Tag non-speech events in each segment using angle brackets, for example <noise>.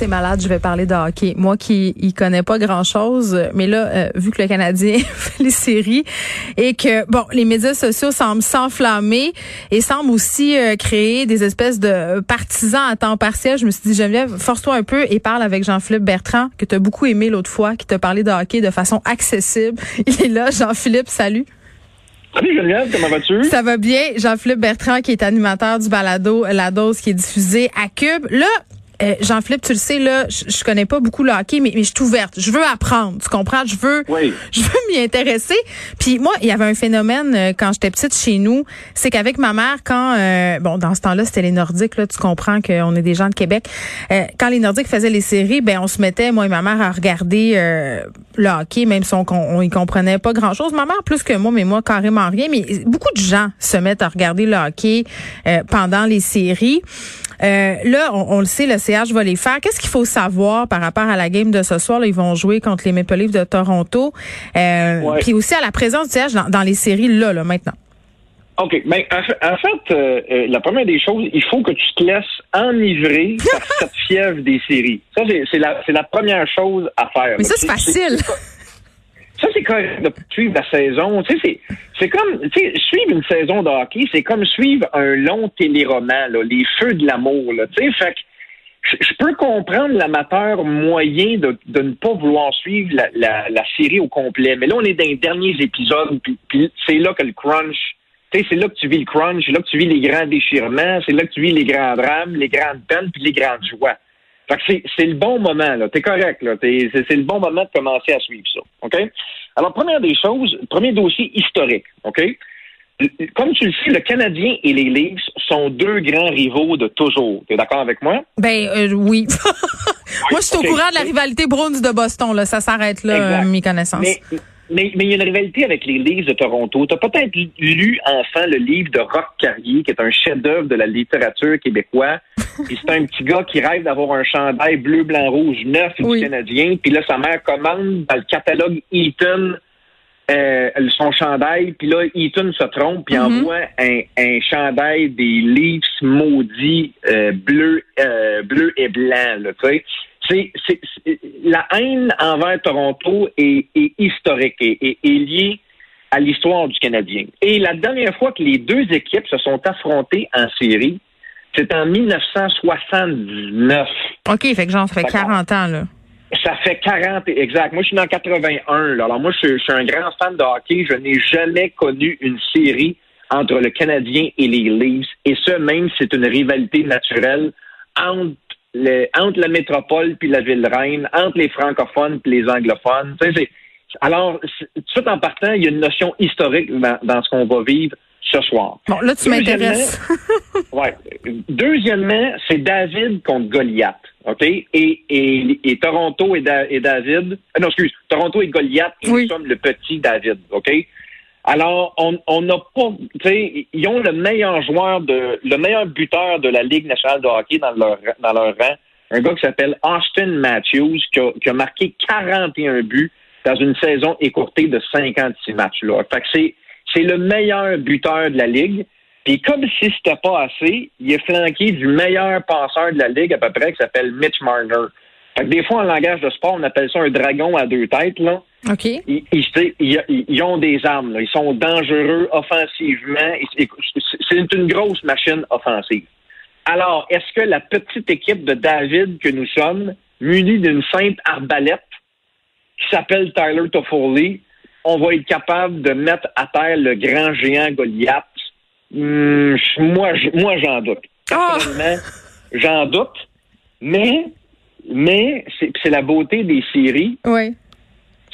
C'est malade, je vais parler de hockey. Moi qui y connais pas grand-chose, mais là, euh, vu que le Canadien <laughs> fait les séries et que, bon, les médias sociaux semblent s'enflammer et semblent aussi euh, créer des espèces de partisans à temps partiel, je me suis dit, Geneviève, force-toi un peu et parle avec Jean-Philippe Bertrand, que tu as beaucoup aimé l'autre fois, qui t'a parlé de hockey de façon accessible. <laughs> Il est là, Jean-Philippe, salut. Salut Geneviève, comment vas-tu? Ça va bien. Jean-Philippe Bertrand, qui est animateur du balado La Dose, qui est diffusé à Cube. Là, euh, Jean-Philippe, tu le sais, là, je, je connais pas beaucoup le hockey, mais, mais je suis ouverte. Je veux apprendre, tu comprends? Je veux, Oui. <laughs> je veux m'y intéresser. Puis moi, il y avait un phénomène euh, quand j'étais petite chez nous, c'est qu'avec ma mère, quand, euh, bon, dans ce temps-là, c'était les Nordiques, là, tu comprends qu'on est des gens de Québec. Euh, quand les Nordiques faisaient les séries, ben on se mettait, moi et ma mère, à regarder euh, le hockey, même si on, on y comprenait pas grand-chose. Ma mère plus que moi, mais moi carrément rien. Mais beaucoup de gens se mettent à regarder le hockey euh, pendant les séries. Euh, là, on, on le sait, le CH va les faire. Qu'est-ce qu'il faut savoir par rapport à la game de ce soir? Là, ils vont jouer contre les Maple Leafs de Toronto. Euh, Ouais. Puis aussi à la présence du CH dans, dans les séries, là, là, maintenant. OK. Ben, en fait, euh, euh, la première des choses, il faut que tu te laisses enivrer <laughs> par cette fièvre des séries. Ça, c'est la, première chose à faire. Mais ça, c'est facile. Ça, c'est correct de suivre la saison. Tu sais, c'est, comme, tu sais, suivre une saison de hockey, c'est comme suivre un long téléroman, là, les feux de l'amour, là. Tu sais, fait je, peux comprendre l'amateur moyen de, ne pas vouloir suivre la, série au complet. Mais là, on est dans les derniers épisodes, puis, c'est là que le crunch, c'est là que tu vis le crunch, c'est là que tu vis les grands déchirements, c'est là que tu vis les grands drames, les grandes peines, puis les grandes joies. Fait que c'est, le bon moment, là. T'es correct, là. C'est, le bon moment de commencer à suivre ça. OK? Alors, première des choses, premier dossier historique. OK? Comme tu le sais, le Canadien et les Leafs sont deux grands rivaux de toujours. T'es d'accord avec moi? Ben euh, oui. <laughs> Moi, je suis au courant de la rivalité Bruins de Boston. Là, ça s'arrête là, Exact. euh, mes connaissances. Mais, mais, mais il y a une rivalité avec les Leafs de Toronto. Tu as peut-être lu enfant le livre de Rock Carrier, qui est un chef-d'œuvre de la littérature québécoise. <laughs> Puis c'est un petit gars qui rêve d'avoir un chandail bleu, blanc, rouge neuf Oui. du Canadien. Puis là, sa mère commande dans le catalogue Eaton euh, son chandail. Puis là, Eaton se trompe puis Mhm. envoie un, un chandail des Leafs maudits euh, bleu, euh, bleu et blanc. Là, tu sais. C'est, la haine envers Toronto est, est historique et est, est liée à l'histoire du Canadien. Et la dernière fois que les deux équipes se sont affrontées en série, c'est en 1979. OK, fait que fait D'accord. 40 ans, là. Ça fait 40, et- exact. Moi, je suis en 81. là. Alors, moi, je, suis- je suis un grand fan de hockey. Je n'ai jamais connu une série entre le Canadien et les Leafs. Et ce, même c'est une rivalité naturelle entre, le- entre la métropole puis la ville reine, entre les francophones puis les anglophones. Alors, tout en partant, il y a une notion historique dans, dans ce qu'on va vivre ce soir. Bon, là, tu m'intéresses. <laughs> Ouais. Deuxièmement, c'est David contre Goliath. OK? Et, et, et Toronto et, Da- et David. euh, non, excuse. Toronto et Goliath, Oui. nous sommes le petit David. OK? Alors, on n'a pas. Tu sais, ils ont le meilleur joueur de. le meilleur buteur de la Ligue nationale de hockey dans leur, dans leur rang. Un gars qui s'appelle Austin Matthews, qui a, qui a marqué 41 buts dans une saison écourtée de 56 matchs. Là. Fait que c'est, c'est le meilleur buteur de la Ligue. Puis comme si c'était pas assez, il est flanqué du meilleur passeur de la Ligue à peu près, qui s'appelle Mitch Marner. Fait que des fois, en langage de sport, on appelle ça un dragon à deux têtes. Là. OK. Ils, ils- ils- ils- ils ont des armes. là. Ils sont dangereux offensivement. C'est une grosse machine offensive. Alors, est-ce que la petite équipe de David que nous sommes, munie d'une simple arbalète qui s'appelle Tyler Toffoli, on va être capable de mettre à terre le grand géant Goliath? Hmm, moi, j'en doute. Ah! Personnellement, j'en doute. Mais, mais c'est c'est la beauté des séries Oui.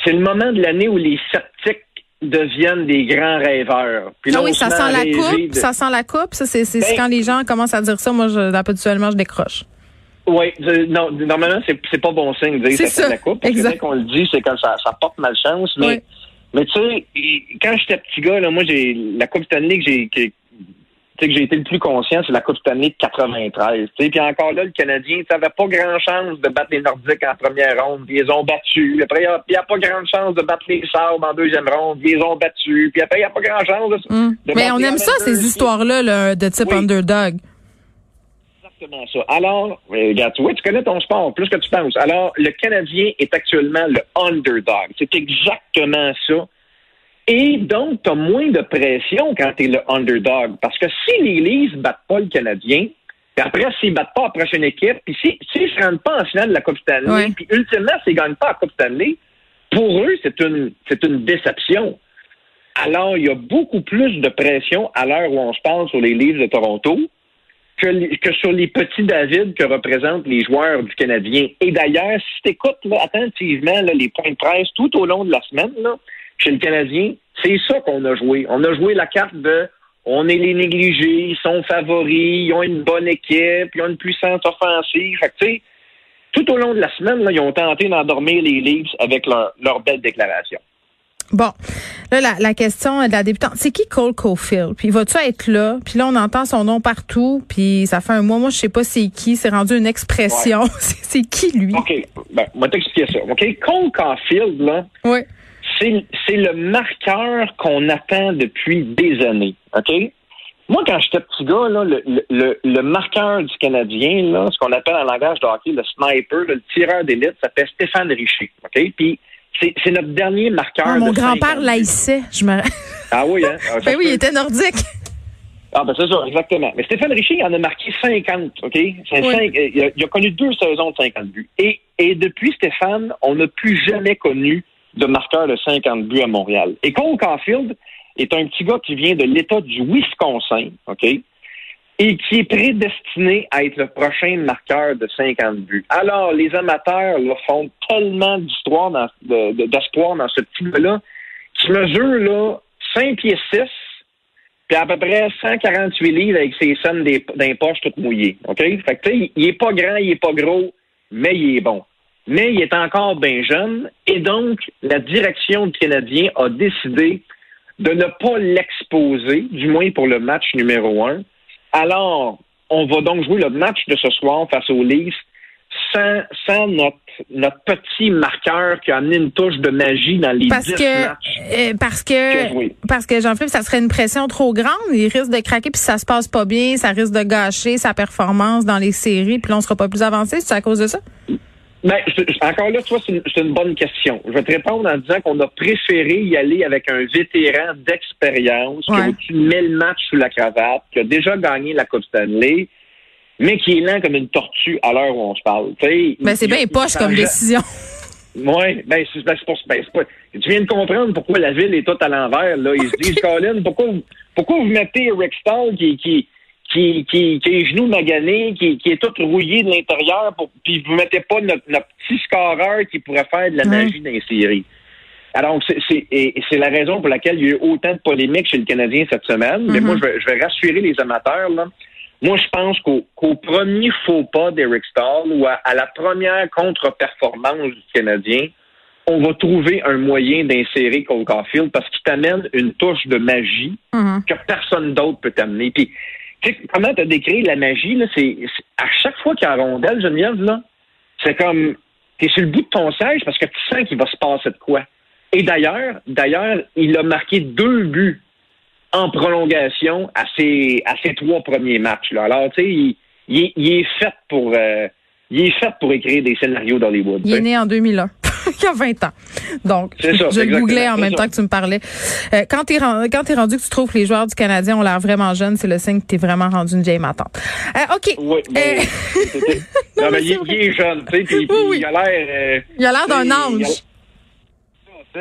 C'est le moment de l'année où les sceptiques deviennent des grands rêveurs. Puis là, Ah oui, on ça sent la coupe. de- Ça sent la coupe. Ça, c'est Ben- quand les gens commencent à dire ça. Moi, je, habituellement, je décroche. Oui, non, normalement, c'est, pas bon signe de dire C'est ça, la coupe. Parce exact. qu'on le dit, c'est comme ça, ça porte malchance. Mais, Oui. mais tu sais, quand j'étais petit gars, là, moi, j'ai la Coupe Stanley que j'ai, que- que j'ai été le plus conscient, c'est la Coupe Stanley de 93. Puis encore là, le Canadien n'avait pas grand chance de battre les Nordiques en première ronde, puis ils ont battu. Après, il n'y a, pas grand chance de battre les Sabres en deuxième ronde, puis ils ont battu. Puis après, il n'y a pas grand chance de, mm. Mais on aime ça, ces histoires-là de type underdog. Exactement ça. Alors, regarde, tu tu connais ton sport plus que tu penses. Alors, le Canadien est actuellement le underdog. C'est exactement ça. Et donc, tu as moins de pression quand tu es le underdog. Parce que si les Leafs ne battent pas le Canadien, puis après, s'ils ne battent pas la prochaine équipe, puis s'ils si, ne se rendent pas en finale de la Coupe Stanley, puis ultimement, s'ils ne gagnent pas la Coupe Stanley, pour eux, c'est une, c'est une déception. Alors, il y a beaucoup plus de pression à l'heure où on se parle sur les Leafs de Toronto que, que, sur les petits David que représentent les joueurs du Canadien. Et d'ailleurs, si tu écoutes attentivement les points de presse tout au long de la semaine, là, chez le Canadien, c'est ça qu'on a joué. On a joué la carte de on est les négligés, ils sont favoris, ils ont une bonne équipe, ils ont une puissance offensive. Fait que, tout au long de la semaine, là, ils ont tenté d'endormir les Leafs avec leur, leur belle déclaration. Bon, là, la, la, question de la débutante, c'est qui Cole Caulfield? Puis vas-tu être là? Puis là, on entend son nom partout, puis ça fait un mois, moi, je sais pas c'est qui, c'est rendu une expression. <laughs> c'est qui, lui? OK, ben, on va t'expliquer ça. OK, Cole Caulfield, là, oui c'est le marqueur qu'on attend depuis des années. OK? Moi, quand j'étais petit gars, là, le, le, le, marqueur du Canadien, là, ce qu'on appelle en langage de hockey le sniper, le tireur d'élite, s'appelle Stéphane Richer. OK? Puis c'est notre dernier marqueur. Ah, mon grand-père l'haïssait. Je me... <laughs> Ah oui, hein? Ah, ben oui, il était nordique. Ah, ben c'est ça, exactement. Mais Stéphane Richer, il en a marqué 50, OK? il, a, il, a, connu deux saisons de 50 buts. Et, et depuis Stéphane, on n'a plus jamais connu de marqueur de 50 buts à Montréal. Et Cole Caulfield est un petit gars qui vient de l'État du Wisconsin, OK? Et qui est prédestiné à être le prochain marqueur de 50 buts. Alors, les amateurs là, font tellement d'histoire dans, d'espoir dans ce petit gars-là, qui mesure là 5 pieds 6, puis à peu près 148 livres avec ses scènes d'un poche toutes mouillées. OK? Fait que, il est pas grand, il est pas gros, mais il est bon mais il est encore bien jeune et donc la direction du Canadien a décidé de ne pas l'exposer, du moins pour le match numéro un. Alors, on va donc jouer le match de ce soir face aux Leafs sans, sans notre, notre petit marqueur qui a amené une touche de magie dans les parce que, matchs. Euh, parce que, parce que Jean-Philippe, ça serait une pression trop grande. Il risque de craquer puis si ça se passe pas bien, ça risque de gâcher sa performance dans les séries puis là, on sera pas plus avancé. C'est à cause de ça? Ben, encore là, toi, c'est une, bonne question. Je vais te répondre en disant qu'on a préféré y aller avec un vétéran d'expérience qui met le match sous la cravate, qui a déjà gagné la Coupe Stanley, mais qui est lent comme une tortue à l'heure où on se parle. Ben, c'est bien poche comme décision. <laughs> Oui, ben, c'est ben, ben pas, Tu viens de comprendre pourquoi la ville est toute à l'envers. Là. Ils se <laughs> disent, Colin, pourquoi, pourquoi vous mettez Rick Stall qui, qui, qui, qui, qui est genou magané, qui, qui est tout rouillé de l'intérieur, pour, puis vous mettez pas notre, notre, petit scoreur qui pourrait faire de la magie dans les séries. Alors, c'est la raison pour laquelle il y a eu autant de polémiques chez le Canadien cette semaine. Mais moi, mm-hmm. je vais, rassurer les amateurs. Là. Moi, je pense qu'au premier faux pas d'Eric Stahl ou à, la première contre-performance du Canadien, on va trouver un moyen d'insérer Cole Caulfield parce qu'il t'amène une touche de magie mm-hmm. que personne d'autre peut t'amener. Puis comment tu as décrit la magie, là, c'est, à chaque fois qu'il y a un rondelle, Geneviève, là, c'est comme tu es sur le bout de ton siège parce que tu sens qu'il va se passer de quoi. Et d'ailleurs, d'ailleurs, il a marqué deux buts en prolongation à ses, à ses trois premiers matchs. Là. Alors, tu sais, il, il, est fait pour euh, il est fait pour écrire des scénarios d'Hollywood. Il est né en 2001. <laughs> il y a 20 ans. Donc, je, le googlais en même temps que tu me parlais. Euh, quand tu es, es rendu que tu trouves que les joueurs du Canadien ont l'air vraiment jeunes, c'est le signe que tu es vraiment rendu une vieille matante. Euh, OK. Oui, euh... non, <laughs> mais il, est jeune, tu sais, puis, il a l'air... Euh, il a l'air d'un ange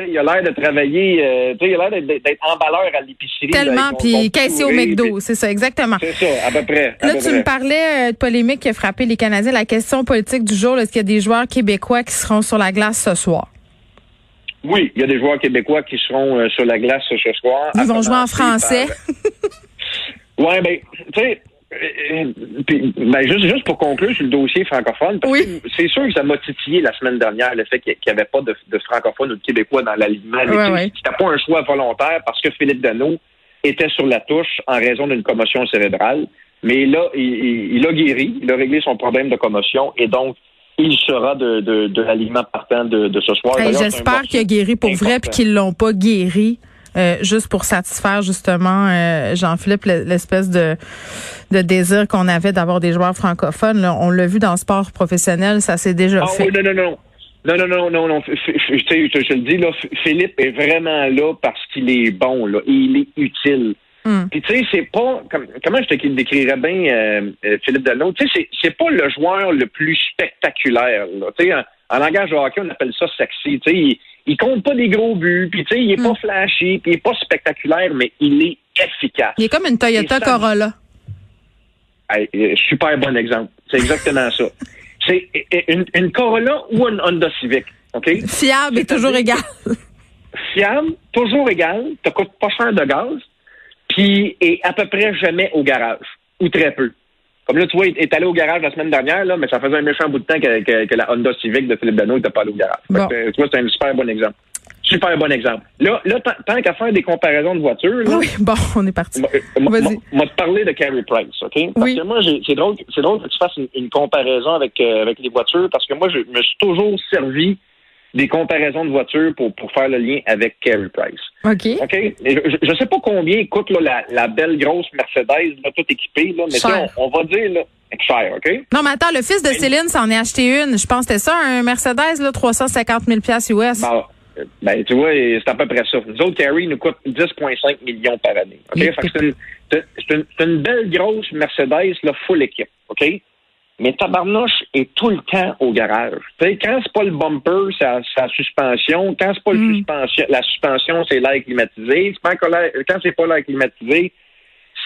il a l'air de travailler, euh, il a l'air d'être emballeur à l'épicerie. Tellement, puis caissier au McDo, c'est ça, exactement. C'est ça, à peu près. là, tu me parlais euh, de polémique qui a frappé les Canadiens. La question politique du jour, est-ce qu'il y a des joueurs québécois qui seront sur la glace ce soir? Oui, il y a des joueurs québécois qui seront euh, sur la glace ce soir. Ils vont jouer en français. <laughs> oui, ben, tu sais, ben, juste, juste pour conclure sur le dossier francophone, parce que c'est sûr que ça m'a titillé la semaine dernière le fait qu'il n'y avait pas de, de francophones ou de québécois dans l'alignement. Ouais, C'était pas un choix volontaire parce que Philippe Dano était sur la touche en raison d'une commotion cérébrale. Mais là, il, il, a guéri, il a réglé son problème de commotion et donc il sera de, de, de l'aliment partant de, de, ce soir. J'espère qu'il a guéri pour vrai puis qu'ils l'ont pas guéri. Euh, juste pour satisfaire justement euh, Jean-Philippe l'espèce de, de désir qu'on avait d'avoir des joueurs francophones. Là. On l'a vu dans le sport professionnel, ça s'est déjà ah, fait. Oui, non, non, non. Non, non, non, non, non. Je, je, le dis, là, Philippe est vraiment là parce qu'il est bon, là. il est utile. Hmm. Puis tu sais, c'est pas comment je te décrirais bien euh, Philippe Delano, tu sais, c'est pas le joueur le plus spectaculaire. Tu sais, en, langage de hockey, on appelle ça sexy. Il, il compte pas des gros buts, puis il est pas hmm. flashy, puis il est pas spectaculaire, mais il est efficace. Il est comme une Toyota Corolla. Euh, super bon exemple. C'est exactement ça. <laughs> C'est une, une, Corolla ou une Honda Civic, OK? Fiable et toujours égal. Fiable, toujours égal, te coûte pas cher de gaz, puis est à peu près jamais au garage, ou très peu. Comme là, tu vois, il est allé au garage la semaine dernière, là, mais ça faisait un méchant bout de temps que, la Honda Civic de Philippe Dano n'était pas allé au garage. tu vois, c'est un super bon exemple. Super bon exemple. Là, là tant qu'à faire des comparaisons de voitures. oui, bon, <laughs> on est parti. Vas-y. On va te parler de Carey Price, OK? Parce que moi, c'est drôle, c'est drôle que tu fasses une, comparaison avec, euh, avec les voitures, parce que moi, je me suis toujours servi des comparaisons de voitures pour, pour faire le lien avec Carey Price. OK. OK? Je ne sais pas combien coûte là, la, belle grosse Mercedes, là, toute équipée, là, mais on, on, va dire là, cher, OK? Non, mais attends, le fils de Céline s'en est acheté une. Je pense que c'était ça, un Mercedes, là, 350 000 US. Bah, ben, tu vois, c'est à peu près ça. Nous autres, Carey nous coûte 10,5 millions par année. OK? c'est une, une, belle grosse Mercedes, là, full équipe. OK? Mais tabarnouche est tout le temps au garage. Tu sais, quand c'est pas le bumper, c'est sa suspension. Quand c'est pas le hmm. suspension, la suspension, c'est l'air climatisé. Quand c'est pas l'air climatisé,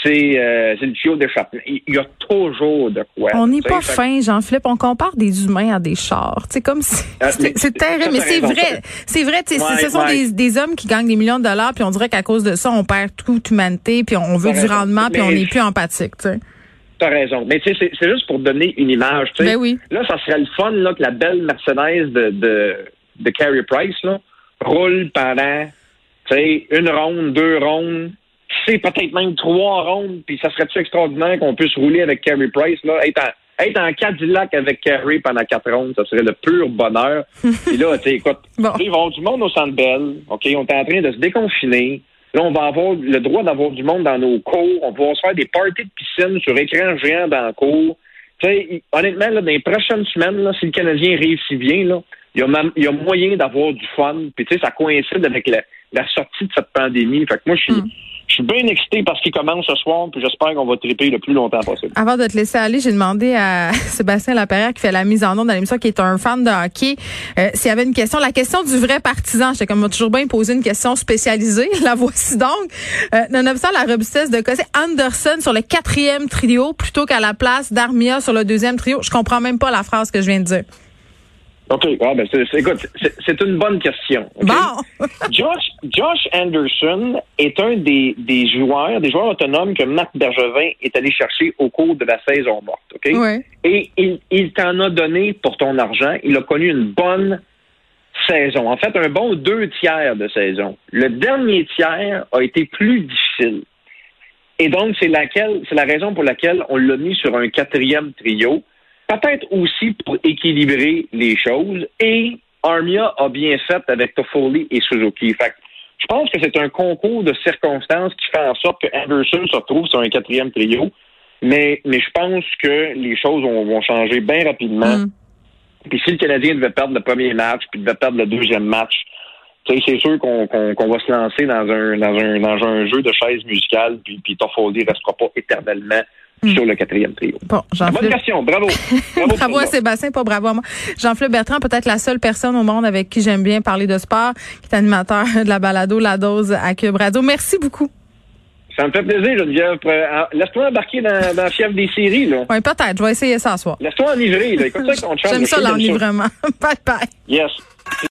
euh, c'est le tuyau d'échappement. Il y a toujours de quoi. On n'est pas fin, Jean-Philippe. On compare des humains à des chars. C'est comme si ah, c'est terrible, mais c'est vrai. C'est vrai. ce sont des, hommes qui gagnent des millions de dollars, puis on dirait qu'à cause de ça, on perd toute humanité, puis on veut du rendement, puis on n'est plus empathique. Tu T'as raison. Mais tu sais, c'est juste pour donner une image. Ben oui. Là, ça serait le fun là, que la belle Mercedes de, de, de Carey Price là, roule pendant une ronde, deux rondes, c'est peut-être même trois rondes, puis ça serait-tu extraordinaire qu'on puisse rouler avec Carey Price, là, être en, être en Cadillac avec Carey pendant quatre rondes, ça serait le pur bonheur. <laughs> puis là, tu sais, écoute, bon. il va y avoir du monde au Centre Bell, OK, on est en train de se déconfiner. Là, on va avoir le droit d'avoir du monde dans nos cours. On va se faire des parties de piscine sur écran géant dans le cours. Tu sais, honnêtement, là, dans les prochaines semaines, là, si le Canadien réussit bien, là, il y a, moyen d'avoir du fun. Puis, tu sais, ça coïncide avec la, la, sortie de cette pandémie. Fait que moi, je suis, hmm. Je suis bien excité parce qu'il commence ce soir, puis j'espère qu'on va triper le plus longtemps possible. Avant de te laisser aller, j'ai demandé à <laughs> Sébastien Laperrière qui fait la mise en onde dans l'émission, qui est un fan de hockey, euh, s'il y avait une question. La question du vrai partisan, j'étais comme toujours bien poser une question spécialisée. <laughs> La voici donc. Euh, nonobstant la robustesse de Cossé, Anderson sur le quatrième trio plutôt qu'à la place d'Armia sur le deuxième trio. Je comprends même pas la phrase que je viens de dire. OK. Ah, ben, c'est, écoute, c'est une bonne question. Bon. <laughs> Josh, Josh Anderson est un des, des joueurs, des joueurs autonomes que Marc Bergevin est allé chercher au cours de la saison morte. OK? Oui. Et il, il t'en a donné pour ton argent. Il a connu une bonne saison. En fait, un bon deux tiers de saison. Le dernier tiers a été plus difficile. Et donc, c'est laquelle, c'est la raison pour laquelle on l'a mis sur un quatrième trio peut-être aussi pour équilibrer les choses. Et Armia a bien fait avec Toffoli et Suzuki. Fait je pense que c'est un concours de circonstances qui fait en sorte que Anderson se retrouve sur un quatrième trio. Mais, mais je pense que les choses vont, changer bien rapidement. Mm. Puis si le Canadien devait perdre le premier match, puis devait perdre le deuxième match, c'est sûr qu'on va se lancer dans un, dans un, dans un jeu de chaises musicales, puis, puis Toffoli restera pas éternellement Hmm. sur le quatrième trio. Bon, jean Bonne question, bravo. Bravo, <laughs> à Sébastien, pas bravo à moi. Jean-Philippe Bertrand, peut-être la seule personne au monde avec qui j'aime bien parler de sport, qui est animateur <laughs> de la balado La Dose à Cube Radio. Merci beaucoup. Ça me fait plaisir, Geneviève. Euh, laisse-toi embarquer dans, dans la fièvre des séries, là. Oui, peut-être. Je vais essayer ça ce soir. Laisse-toi enivrer, là. Écoute ça <laughs> ton J'aime ça, l'enivrement. bye bye. Yes.